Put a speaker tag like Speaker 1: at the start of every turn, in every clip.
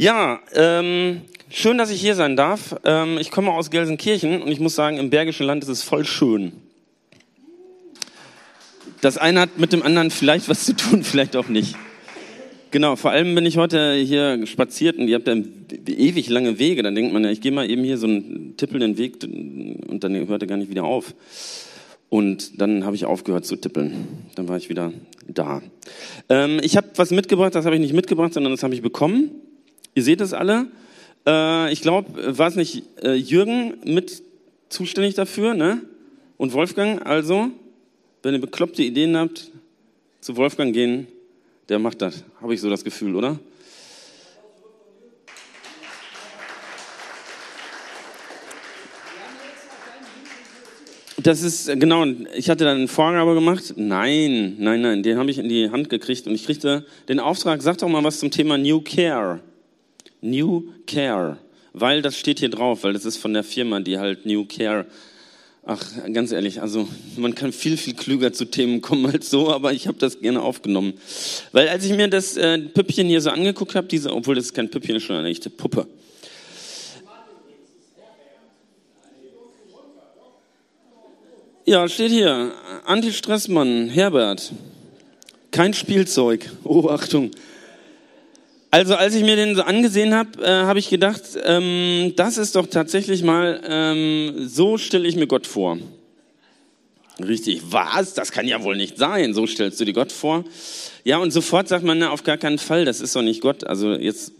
Speaker 1: Ja, ähm, schön, dass ich hier sein darf. Ähm, ich komme aus Gelsenkirchen und ich muss sagen, im Bergischen Land ist es voll schön. Das eine hat mit dem anderen vielleicht was zu tun, vielleicht auch nicht. Genau, vor allem bin ich heute hier spaziert und ihr habt ja ewig lange Wege. Dann denkt man ja, ich gehe mal eben hier so einen tippelnden Weg und dann hört er gar nicht wieder auf. Und dann habe ich aufgehört zu tippeln. Dann war ich wieder da. Ähm, ich habe was mitgebracht, das habe ich nicht mitgebracht, sondern das habe ich bekommen. Ihr seht es alle. Äh, ich glaube, war es nicht äh, Jürgen mit zuständig dafür, ne? Und Wolfgang, also, wenn ihr bekloppte Ideen habt, zu Wolfgang gehen, der macht das. Habe ich so das Gefühl, oder? Das ist, genau, ich hatte dann eine Vorgabe gemacht. Nein, nein, nein, den habe ich in die Hand gekriegt und ich kriegte den Auftrag, sag doch mal was zum Thema New Care. New Care, weil das steht hier drauf, weil das ist von der Firma, die halt New Care. Ach, ganz ehrlich, also man kann viel, viel klüger zu Themen kommen als so, aber ich habe das gerne aufgenommen. Weil als ich mir das äh, Püppchen hier so angeguckt habe, diese, obwohl das ist kein Püppchen, ist schon eine echte Puppe. Ja, steht hier, Anti-Stressmann, Herbert. Kein Spielzeug. Oh, Achtung. Also als ich mir den so angesehen habe, äh, habe ich gedacht, ähm, das ist doch tatsächlich mal, ähm, so stelle ich mir Gott vor. Richtig, was? Das kann ja wohl nicht sein. So stellst du dir Gott vor. Ja, und sofort sagt man, na, auf gar keinen Fall, das ist doch nicht Gott. Also jetzt,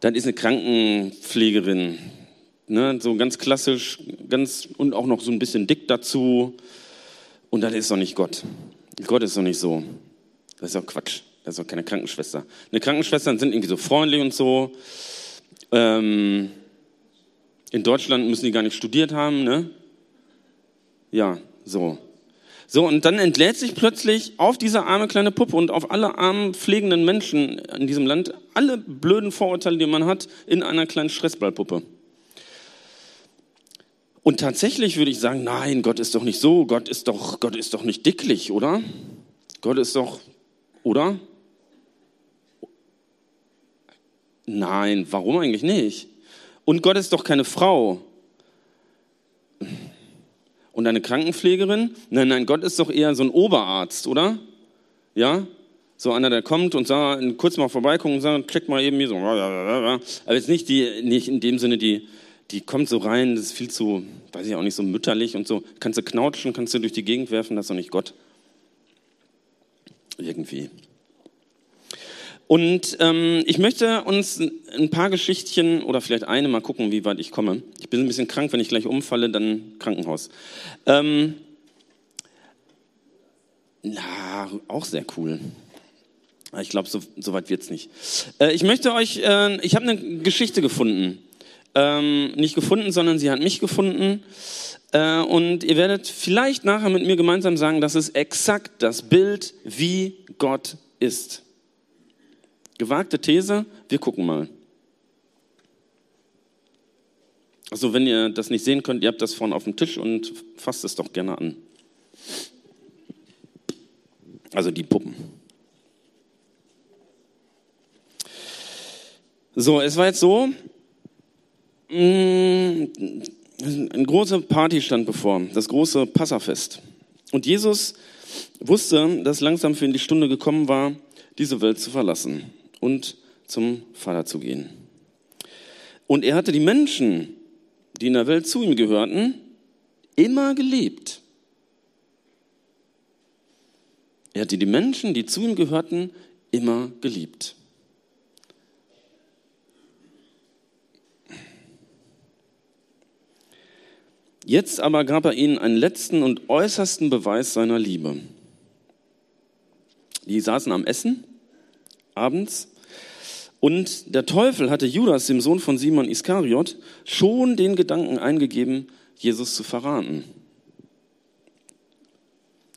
Speaker 1: dann ist eine Krankenpflegerin, ne, so ganz klassisch, ganz und auch noch so ein bisschen dick dazu. Und das ist doch nicht Gott. Gott ist doch nicht so. Das ist doch Quatsch. Das ist auch keine Krankenschwester. Eine Krankenschwestern sind irgendwie so freundlich und so. Ähm, in Deutschland müssen die gar nicht studiert haben, ne? Ja, so. So, und dann entlädt sich plötzlich auf diese arme kleine Puppe und auf alle armen pflegenden Menschen in diesem Land alle blöden Vorurteile, die man hat, in einer kleinen Stressballpuppe. Und tatsächlich würde ich sagen, nein, Gott ist doch nicht so, Gott ist doch, Gott ist doch nicht dicklich, oder? Gott ist doch, oder? Nein, warum eigentlich nicht? Und Gott ist doch keine Frau. Und eine Krankenpflegerin? Nein, nein, Gott ist doch eher so ein Oberarzt, oder? Ja? So einer, der kommt und sagt, kurz mal vorbeikommt und sagt, check mal eben hier so. Aber jetzt nicht die, nicht in dem Sinne, die, die kommt so rein, das ist viel zu, weiß ich auch nicht, so mütterlich und so. Kannst du knautschen, kannst du durch die Gegend werfen, das ist doch nicht Gott. Irgendwie. Und ähm, ich möchte uns ein paar Geschichtchen oder vielleicht eine mal gucken, wie weit ich komme. Ich bin ein bisschen krank, wenn ich gleich umfalle, dann Krankenhaus. Ähm, na, auch sehr cool. Ich glaube, so, so weit wird's nicht. Äh, ich möchte euch, äh, ich habe eine Geschichte gefunden. Ähm, nicht gefunden, sondern sie hat mich gefunden. Äh, und ihr werdet vielleicht nachher mit mir gemeinsam sagen, das ist exakt das Bild, wie Gott ist. Gewagte These, wir gucken mal. Also wenn ihr das nicht sehen könnt, ihr habt das vorne auf dem Tisch und fasst es doch gerne an. Also die Puppen. So, es war jetzt so, mm, eine große Party stand bevor, das große Passafest. Und Jesus wusste, dass langsam für ihn die Stunde gekommen war, diese Welt zu verlassen und zum Vater zu gehen. Und er hatte die Menschen, die in der Welt zu ihm gehörten, immer geliebt. Er hatte die Menschen, die zu ihm gehörten, immer geliebt. Jetzt aber gab er ihnen einen letzten und äußersten Beweis seiner Liebe. Die saßen am Essen abends. Und der Teufel hatte Judas, dem Sohn von Simon Iskariot, schon den Gedanken eingegeben, Jesus zu verraten.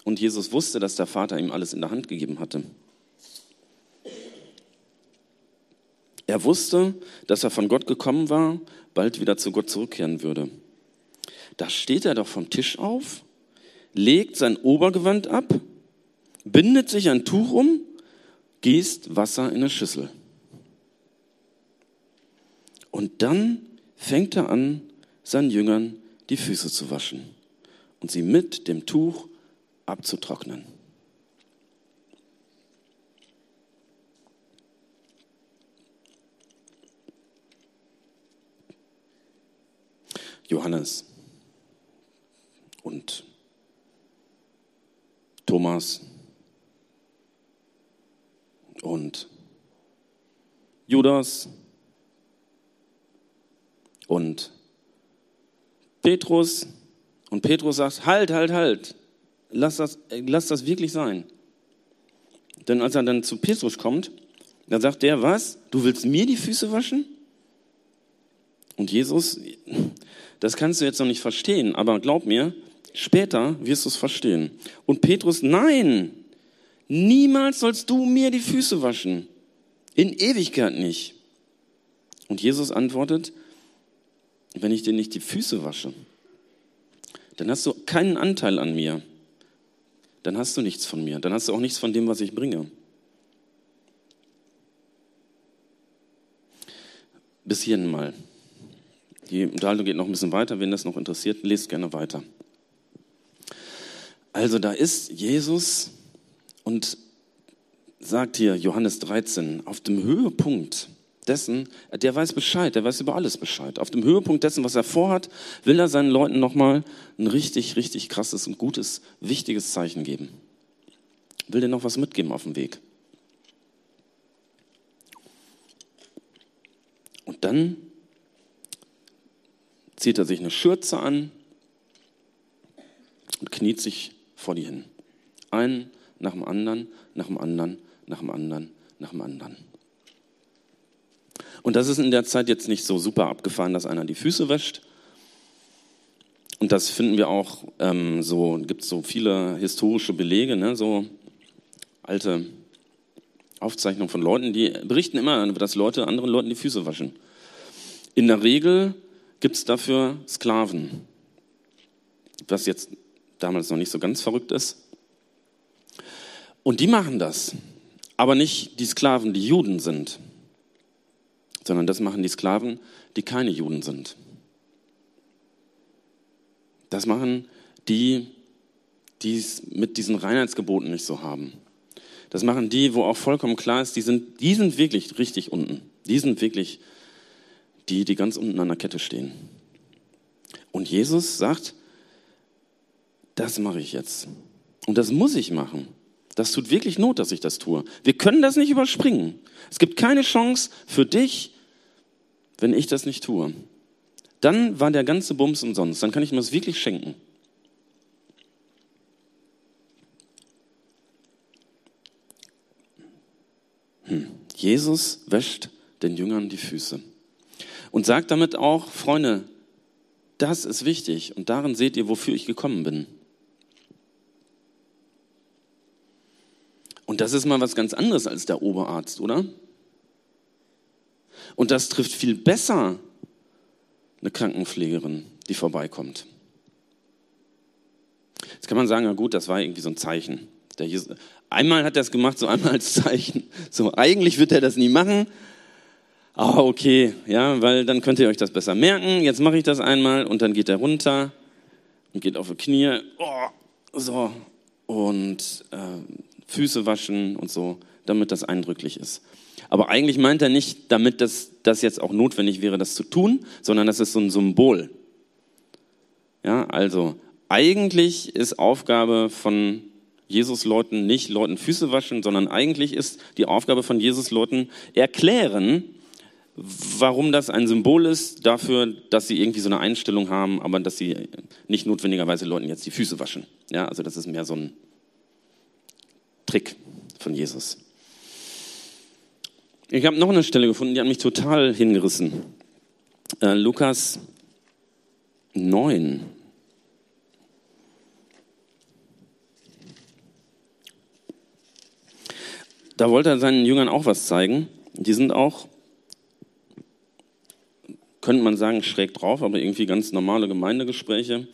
Speaker 1: Und Jesus wusste, dass der Vater ihm alles in der Hand gegeben hatte. Er wusste, dass er von Gott gekommen war, bald wieder zu Gott zurückkehren würde. Da steht er doch vom Tisch auf, legt sein Obergewand ab, bindet sich ein Tuch um gießt Wasser in eine Schüssel. Und dann fängt er an, seinen Jüngern die Füße zu waschen und sie mit dem Tuch abzutrocknen. Johannes und Thomas und Judas und Petrus. Und Petrus sagt, halt, halt, halt, lass das, lass das wirklich sein. Denn als er dann zu Petrus kommt, dann sagt der, was? Du willst mir die Füße waschen? Und Jesus, das kannst du jetzt noch nicht verstehen, aber glaub mir, später wirst du es verstehen. Und Petrus, nein, niemals sollst du mir die Füße waschen. In Ewigkeit nicht. Und Jesus antwortet, wenn ich dir nicht die Füße wasche, dann hast du keinen Anteil an mir. Dann hast du nichts von mir. Dann hast du auch nichts von dem, was ich bringe. Bis hierhin mal. Die Unterhaltung geht noch ein bisschen weiter. Wenn das noch interessiert, lest gerne weiter. Also da ist Jesus und sagt hier Johannes 13, auf dem Höhepunkt dessen, der weiß Bescheid, der weiß über alles Bescheid. Auf dem Höhepunkt dessen, was er vorhat, will er seinen Leuten nochmal ein richtig, richtig krasses und gutes, wichtiges Zeichen geben. Will dir noch was mitgeben auf dem Weg. Und dann zieht er sich eine Schürze an und kniet sich vor die hin. Einen nach dem anderen, nach dem anderen, nach dem anderen, nach dem anderen. Und das ist in der Zeit jetzt nicht so super abgefahren, dass einer die Füße wäscht. Und das finden wir auch ähm, so, gibt es so viele historische Belege, ne, so alte Aufzeichnungen von Leuten, die berichten immer, dass Leute anderen Leuten die Füße waschen. In der Regel gibt es dafür Sklaven, was jetzt damals noch nicht so ganz verrückt ist. Und die machen das, aber nicht die Sklaven, die Juden sind sondern das machen die Sklaven, die keine Juden sind. Das machen die, die es mit diesen Reinheitsgeboten nicht so haben. Das machen die, wo auch vollkommen klar ist, die sind, die sind wirklich richtig unten. Die sind wirklich die, die ganz unten an der Kette stehen. Und Jesus sagt, das mache ich jetzt. Und das muss ich machen. Das tut wirklich Not, dass ich das tue. Wir können das nicht überspringen. Es gibt keine Chance für dich, wenn ich das nicht tue. Dann war der ganze Bums umsonst. Dann kann ich mir das wirklich schenken. Hm. Jesus wäscht den Jüngern die Füße und sagt damit auch, Freunde, das ist wichtig und darin seht ihr, wofür ich gekommen bin. Das ist mal was ganz anderes als der Oberarzt, oder? Und das trifft viel besser eine Krankenpflegerin, die vorbeikommt. Jetzt kann man sagen, na gut, das war irgendwie so ein Zeichen. Jesus, einmal hat er es gemacht, so einmal als Zeichen. So, eigentlich wird er das nie machen. Aber okay, ja, weil dann könnt ihr euch das besser merken. Jetzt mache ich das einmal und dann geht er runter und geht auf die Knie. Oh, so. Und äh, Füße waschen und so, damit das eindrücklich ist. Aber eigentlich meint er nicht damit, dass das jetzt auch notwendig wäre, das zu tun, sondern das ist so ein Symbol. Ja, also eigentlich ist Aufgabe von Jesus Leuten nicht Leuten Füße waschen, sondern eigentlich ist die Aufgabe von Jesus Leuten erklären, warum das ein Symbol ist dafür, dass sie irgendwie so eine Einstellung haben, aber dass sie nicht notwendigerweise Leuten jetzt die Füße waschen. Ja, also das ist mehr so ein Trick von Jesus. Ich habe noch eine Stelle gefunden, die hat mich total hingerissen. Äh, Lukas 9. Da wollte er seinen Jüngern auch was zeigen. Die sind auch, könnte man sagen, schräg drauf, aber irgendwie ganz normale Gemeindegespräche.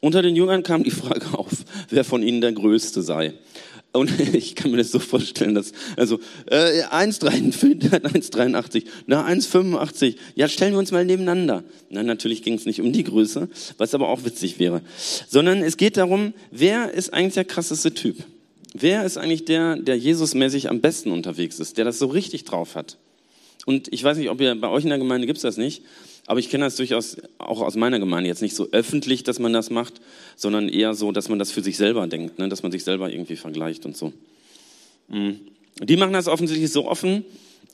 Speaker 1: Unter den Jüngern kam die Frage auf, wer von ihnen der Größte sei. Und ich kann mir das so vorstellen, dass, also, äh, 1,83, na, 1,85, ja, stellen wir uns mal nebeneinander. Na, natürlich ging es nicht um die Größe, was aber auch witzig wäre. Sondern es geht darum, wer ist eigentlich der krasseste Typ? Wer ist eigentlich der, der Jesusmäßig am besten unterwegs ist, der das so richtig drauf hat? Und ich weiß nicht, ob ihr bei euch in der Gemeinde gibt's das nicht, aber ich kenne das durchaus auch aus meiner Gemeinde. Jetzt nicht so öffentlich, dass man das macht, sondern eher so, dass man das für sich selber denkt, ne? dass man sich selber irgendwie vergleicht und so. Mhm. Die machen das offensichtlich so offen,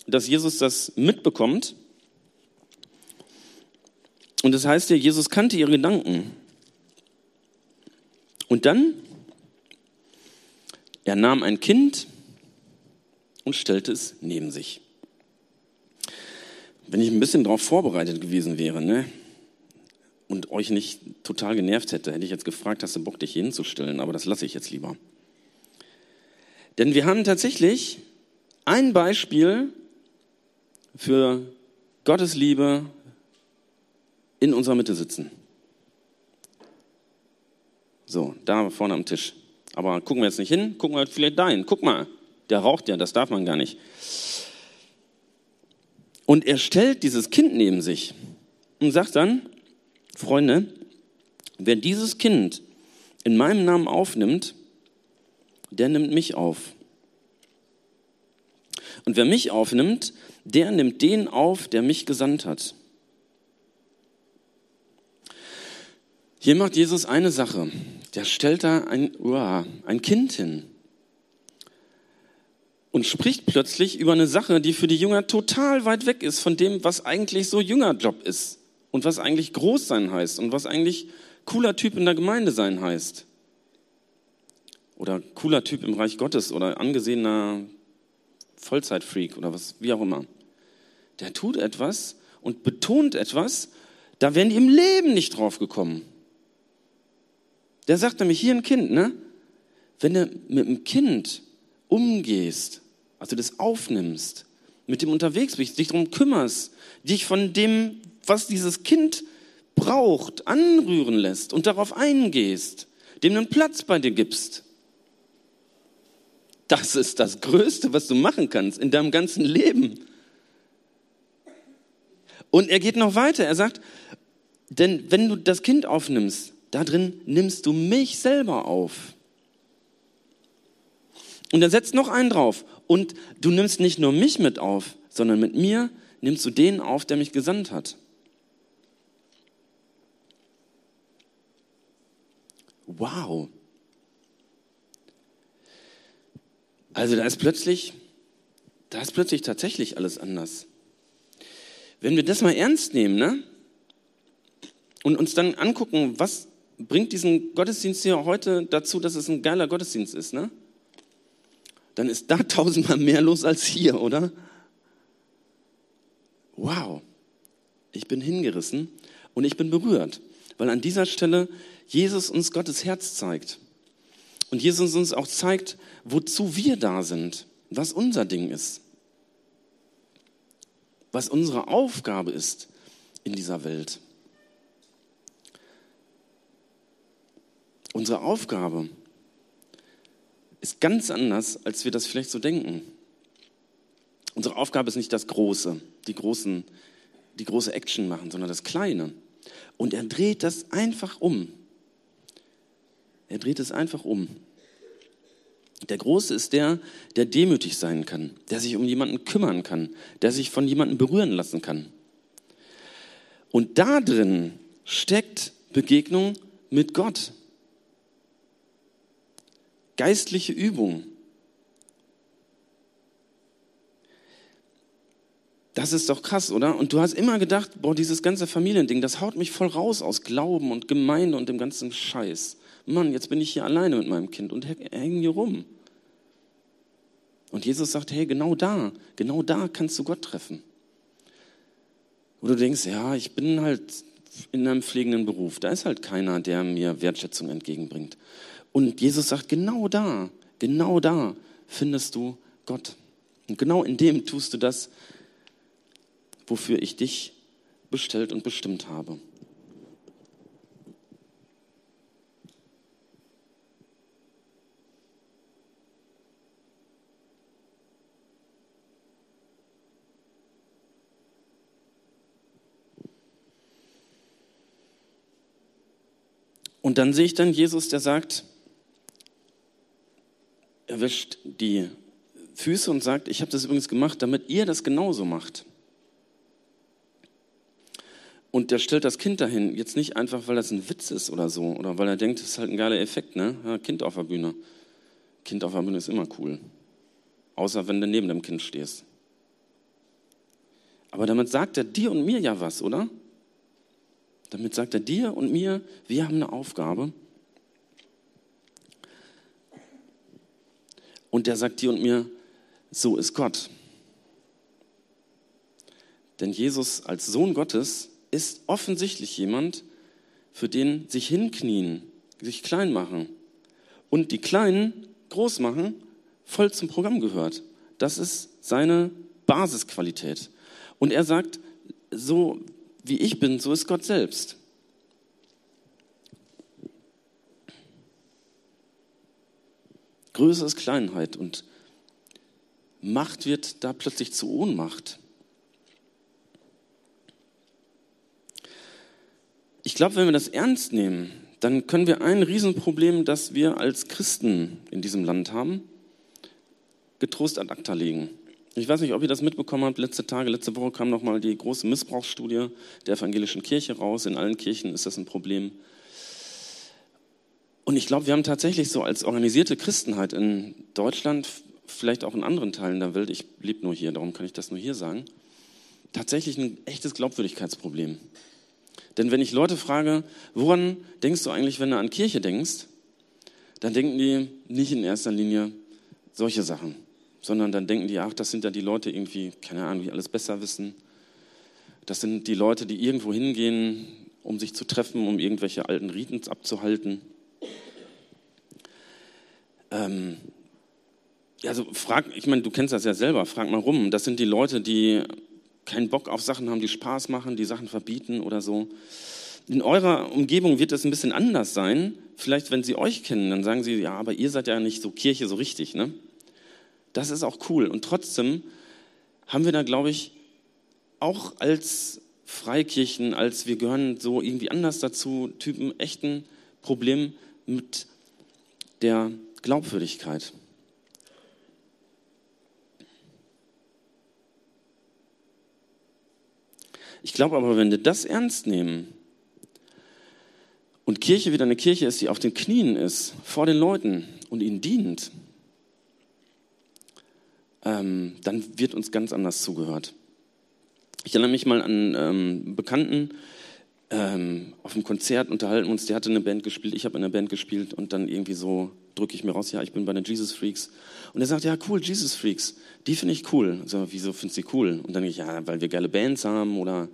Speaker 1: dass Jesus das mitbekommt. Und das heißt ja, Jesus kannte ihre Gedanken. Und dann, er nahm ein Kind und stellte es neben sich. Wenn ich ein bisschen darauf vorbereitet gewesen wäre, ne, und euch nicht total genervt hätte, hätte ich jetzt gefragt, hast du Bock, dich hier hinzustellen? Aber das lasse ich jetzt lieber. Denn wir haben tatsächlich ein Beispiel für Gottes Liebe in unserer Mitte sitzen. So, da vorne am Tisch. Aber gucken wir jetzt nicht hin, gucken wir vielleicht dahin. Guck mal, der raucht ja, das darf man gar nicht. Und er stellt dieses Kind neben sich und sagt dann, Freunde, wer dieses Kind in meinem Namen aufnimmt, der nimmt mich auf. Und wer mich aufnimmt, der nimmt den auf, der mich gesandt hat. Hier macht Jesus eine Sache. Der stellt da ein, uah, ein Kind hin und spricht plötzlich über eine Sache, die für die Jünger total weit weg ist von dem, was eigentlich so Jüngerjob ist und was eigentlich groß sein heißt und was eigentlich cooler Typ in der Gemeinde sein heißt. Oder cooler Typ im Reich Gottes oder angesehener Vollzeitfreak oder was, wie auch immer. Der tut etwas und betont etwas, da wären die im Leben nicht drauf gekommen. Der sagt nämlich hier ein Kind, ne? Wenn du mit einem Kind umgehst, also das aufnimmst, mit dem unterwegs bist, dich darum kümmerst, dich von dem, was dieses Kind braucht, anrühren lässt und darauf eingehst, dem einen Platz bei dir gibst. Das ist das Größte, was du machen kannst in deinem ganzen Leben. Und er geht noch weiter. Er sagt, denn wenn du das Kind aufnimmst, da drin nimmst du mich selber auf. Und er setzt noch einen drauf. Und du nimmst nicht nur mich mit auf, sondern mit mir nimmst du den auf, der mich gesandt hat. Wow. Also da ist plötzlich, da ist plötzlich tatsächlich alles anders. Wenn wir das mal ernst nehmen, ne? Und uns dann angucken, was bringt diesen Gottesdienst hier heute dazu, dass es ein geiler Gottesdienst ist, ne? Dann ist da tausendmal mehr los als hier, oder? Wow. Ich bin hingerissen und ich bin berührt, weil an dieser Stelle Jesus uns Gottes Herz zeigt. Und Jesus uns auch zeigt, wozu wir da sind, was unser Ding ist, was unsere Aufgabe ist in dieser Welt. Unsere Aufgabe ist ganz anders, als wir das vielleicht so denken. Unsere Aufgabe ist nicht das Große, die, großen, die große Action machen, sondern das Kleine. Und er dreht das einfach um. Er dreht es einfach um. Der Große ist der, der demütig sein kann, der sich um jemanden kümmern kann, der sich von jemandem berühren lassen kann. Und da drin steckt Begegnung mit Gott geistliche Übung. Das ist doch krass, oder? Und du hast immer gedacht, boah, dieses ganze Familiending, das haut mich voll raus aus Glauben und Gemeinde und dem ganzen Scheiß. Mann, jetzt bin ich hier alleine mit meinem Kind und hänge hier rum. Und Jesus sagt, hey, genau da, genau da kannst du Gott treffen. Wo du denkst, ja, ich bin halt in einem pflegenden Beruf. Da ist halt keiner, der mir Wertschätzung entgegenbringt. Und Jesus sagt, genau da, genau da findest du Gott. Und genau in dem tust du das, wofür ich dich bestellt und bestimmt habe. Und dann sehe ich dann Jesus, der sagt, wäscht die Füße und sagt, ich habe das übrigens gemacht, damit ihr das genauso macht. Und der stellt das Kind dahin, jetzt nicht einfach, weil das ein Witz ist oder so, oder weil er denkt, das ist halt ein geiler Effekt, ne? Ja, kind auf der Bühne. Kind auf der Bühne ist immer cool. Außer wenn du neben dem Kind stehst. Aber damit sagt er dir und mir ja was, oder? Damit sagt er dir und mir, wir haben eine Aufgabe. Und der sagt dir und mir, so ist Gott. Denn Jesus als Sohn Gottes ist offensichtlich jemand, für den sich hinknien, sich klein machen und die Kleinen groß machen, voll zum Programm gehört. Das ist seine Basisqualität. Und er sagt, so wie ich bin, so ist Gott selbst. Größe ist Kleinheit und Macht wird da plötzlich zu Ohnmacht. Ich glaube, wenn wir das ernst nehmen, dann können wir ein Riesenproblem, das wir als Christen in diesem Land haben, getrost ad acta legen. Ich weiß nicht, ob ihr das mitbekommen habt. Letzte Tage, letzte Woche kam nochmal die große Missbrauchsstudie der evangelischen Kirche raus. In allen Kirchen ist das ein Problem. Und ich glaube, wir haben tatsächlich so als organisierte Christenheit in Deutschland, vielleicht auch in anderen Teilen der Welt, ich lebe nur hier, darum kann ich das nur hier sagen, tatsächlich ein echtes Glaubwürdigkeitsproblem. Denn wenn ich Leute frage, woran denkst du eigentlich, wenn du an Kirche denkst, dann denken die nicht in erster Linie solche Sachen, sondern dann denken die, ach, das sind ja die Leute irgendwie, keine Ahnung, die alles besser wissen. Das sind die Leute, die irgendwo hingehen, um sich zu treffen, um irgendwelche alten Riten abzuhalten. Ähm, also frag, ich meine, du kennst das ja selber, frag mal rum. Das sind die Leute, die keinen Bock auf Sachen haben, die Spaß machen, die Sachen verbieten oder so. In eurer Umgebung wird das ein bisschen anders sein. Vielleicht, wenn sie euch kennen, dann sagen sie, ja, aber ihr seid ja nicht so Kirche so richtig. Ne? Das ist auch cool. Und trotzdem haben wir da, glaube ich, auch als Freikirchen, als wir gehören so irgendwie anders dazu, Typen echten Problem mit der Glaubwürdigkeit. Ich glaube aber, wenn wir das ernst nehmen und Kirche wieder eine Kirche ist, die auf den Knien ist, vor den Leuten und ihnen dient, ähm, dann wird uns ganz anders zugehört. Ich erinnere mich mal an ähm, Bekannten, ähm, auf einem Konzert unterhalten uns, der hatte eine Band gespielt, ich habe in einer Band gespielt und dann irgendwie so drücke ich mir raus, ja, ich bin bei den Jesus Freaks. Und er sagt, ja, cool, Jesus Freaks, die finde ich cool. So, wieso findest du die cool? Und dann denke ich, ja, weil wir geile Bands haben oder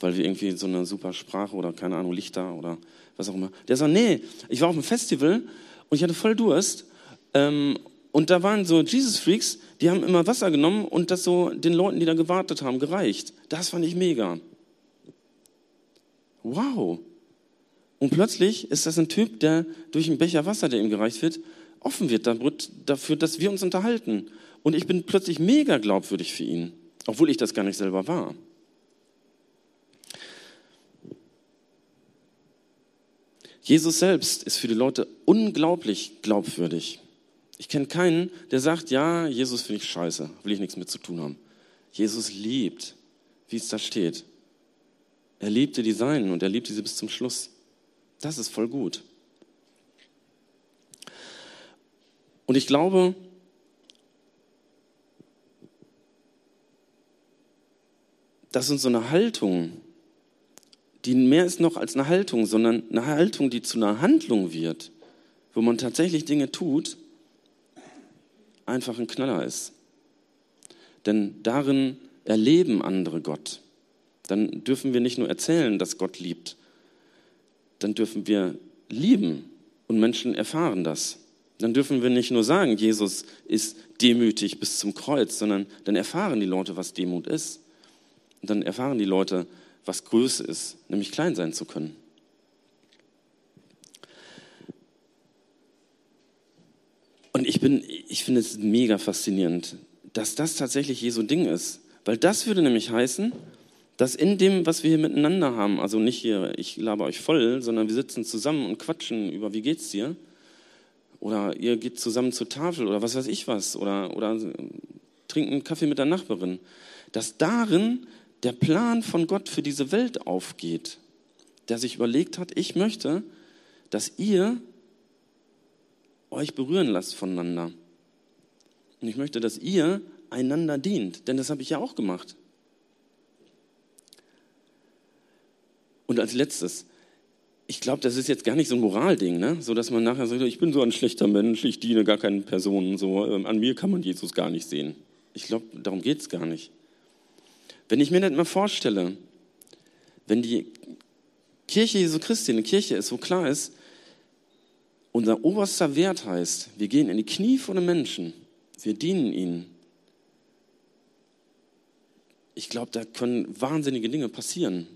Speaker 1: weil wir irgendwie so eine super Sprache oder keine Ahnung, Lichter oder was auch immer. Der sagt, nee, ich war auf einem Festival und ich hatte voll Durst. Ähm, und da waren so Jesus Freaks, die haben immer Wasser genommen und das so den Leuten, die da gewartet haben, gereicht. Das fand ich mega. Wow. Und plötzlich ist das ein Typ, der durch einen Becher Wasser, der ihm gereicht wird, offen wird dafür, dass wir uns unterhalten. Und ich bin plötzlich mega glaubwürdig für ihn, obwohl ich das gar nicht selber war. Jesus selbst ist für die Leute unglaublich glaubwürdig. Ich kenne keinen, der sagt, ja, Jesus finde ich scheiße, will ich nichts mit zu tun haben. Jesus liebt, wie es da steht. Er liebte die Seinen und er liebte sie bis zum Schluss. Das ist voll gut. Und ich glaube, dass uns so eine Haltung, die mehr ist noch als eine Haltung, sondern eine Haltung, die zu einer Handlung wird, wo man tatsächlich Dinge tut, einfach ein Knaller ist. Denn darin erleben andere Gott. Dann dürfen wir nicht nur erzählen, dass Gott liebt, dann dürfen wir lieben und Menschen erfahren das. Dann dürfen wir nicht nur sagen, Jesus ist demütig bis zum Kreuz, sondern dann erfahren die Leute, was Demut ist. Und dann erfahren die Leute, was Größe ist, nämlich klein sein zu können. Und ich, ich finde es mega faszinierend, dass das tatsächlich Jesu Ding ist. Weil das würde nämlich heißen, dass in dem, was wir hier miteinander haben, also nicht hier, ich laber euch voll, sondern wir sitzen zusammen und quatschen über, wie geht's dir? Oder ihr geht zusammen zur Tafel oder was weiß ich was. Oder, oder trinkt einen Kaffee mit der Nachbarin. Dass darin der Plan von Gott für diese Welt aufgeht. Der sich überlegt hat, ich möchte, dass ihr euch berühren lasst voneinander. Und ich möchte, dass ihr einander dient. Denn das habe ich ja auch gemacht. Und als letztes, ich glaube, das ist jetzt gar nicht so ein Moralding, ne? so dass man nachher sagt, ich bin so ein schlechter Mensch, ich diene gar keinen Personen, so ähm, an mir kann man Jesus gar nicht sehen. Ich glaube, darum geht es gar nicht. Wenn ich mir das mal vorstelle, wenn die Kirche Jesu Christi eine Kirche ist, wo klar ist, unser oberster Wert heißt, wir gehen in die Knie vor den Menschen, wir dienen ihnen. Ich glaube, da können wahnsinnige Dinge passieren.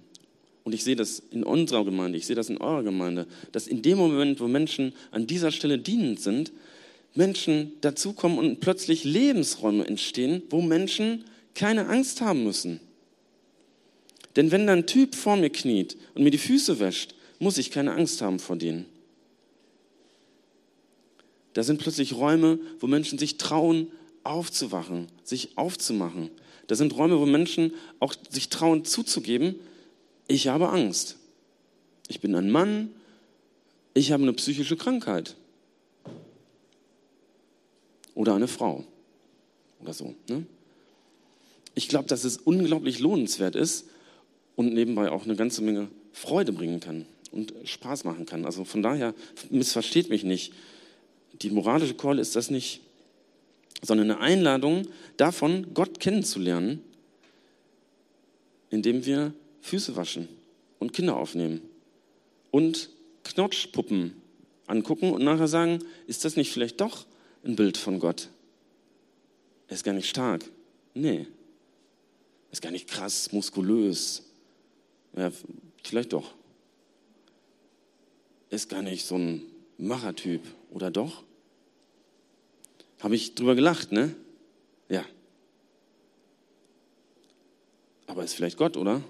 Speaker 1: Und ich sehe das in unserer Gemeinde, ich sehe das in eurer Gemeinde, dass in dem Moment, wo Menschen an dieser Stelle dienend sind, Menschen dazukommen und plötzlich Lebensräume entstehen, wo Menschen keine Angst haben müssen. Denn wenn da ein Typ vor mir kniet und mir die Füße wäscht, muss ich keine Angst haben vor denen. Da sind plötzlich Räume, wo Menschen sich trauen, aufzuwachen, sich aufzumachen. Da sind Räume, wo Menschen auch sich trauen zuzugeben, ich habe Angst. Ich bin ein Mann, ich habe eine psychische Krankheit. Oder eine Frau. Oder so. Ne? Ich glaube, dass es unglaublich lohnenswert ist und nebenbei auch eine ganze Menge Freude bringen kann und Spaß machen kann. Also von daher, missversteht mich nicht. Die moralische Keule ist das nicht, sondern eine Einladung davon, Gott kennenzulernen, indem wir Füße waschen und Kinder aufnehmen und Knotschpuppen angucken und nachher sagen, ist das nicht vielleicht doch ein Bild von Gott? Er ist gar nicht stark. Nee. Er ist gar nicht krass, muskulös. Ja, vielleicht doch. Er ist gar nicht so ein Machertyp, oder doch? Habe ich drüber gelacht, ne? Ja. Aber ist vielleicht Gott, oder?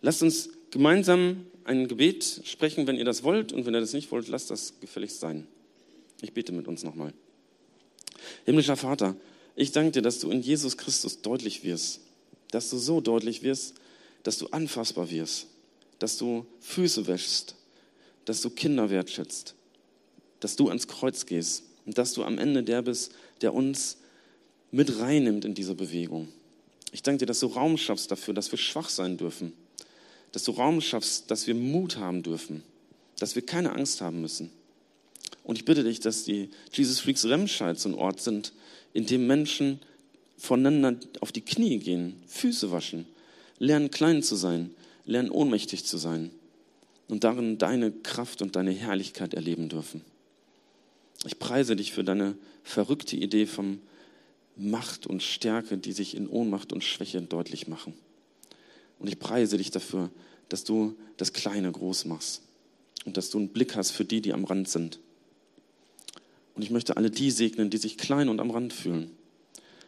Speaker 1: Lasst uns gemeinsam ein Gebet sprechen, wenn ihr das wollt. Und wenn ihr das nicht wollt, lasst das gefälligst sein. Ich bete mit uns nochmal. Himmlischer Vater, ich danke dir, dass du in Jesus Christus deutlich wirst. Dass du so deutlich wirst, dass du anfassbar wirst. Dass du Füße wäschst. Dass du Kinder wertschätzt. Dass du ans Kreuz gehst. Und dass du am Ende der bist, der uns mit reinnimmt in diese Bewegung. Ich danke dir, dass du Raum schaffst dafür, dass wir schwach sein dürfen dass du Raum schaffst, dass wir Mut haben dürfen, dass wir keine Angst haben müssen. Und ich bitte dich, dass die Jesus Freaks Remscheid so ein Ort sind, in dem Menschen voneinander auf die Knie gehen, Füße waschen, lernen klein zu sein, lernen ohnmächtig zu sein und darin deine Kraft und deine Herrlichkeit erleben dürfen. Ich preise dich für deine verrückte Idee von Macht und Stärke, die sich in Ohnmacht und Schwäche deutlich machen. Und ich preise dich dafür, dass du das Kleine groß machst und dass du einen Blick hast für die, die am Rand sind. Und ich möchte alle die segnen, die sich klein und am Rand fühlen.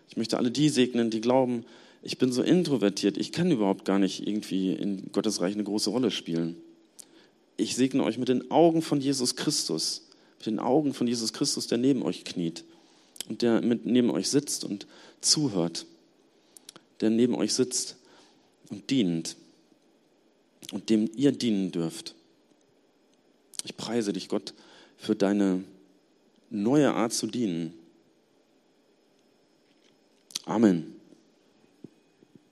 Speaker 1: Ich möchte alle die segnen, die glauben, ich bin so introvertiert, ich kann überhaupt gar nicht irgendwie in Gottes Reich eine große Rolle spielen. Ich segne euch mit den Augen von Jesus Christus, mit den Augen von Jesus Christus, der neben euch kniet und der mit neben euch sitzt und zuhört, der neben euch sitzt und dient und dem ihr dienen dürft. Ich preise dich, Gott, für deine neue Art zu dienen. Amen.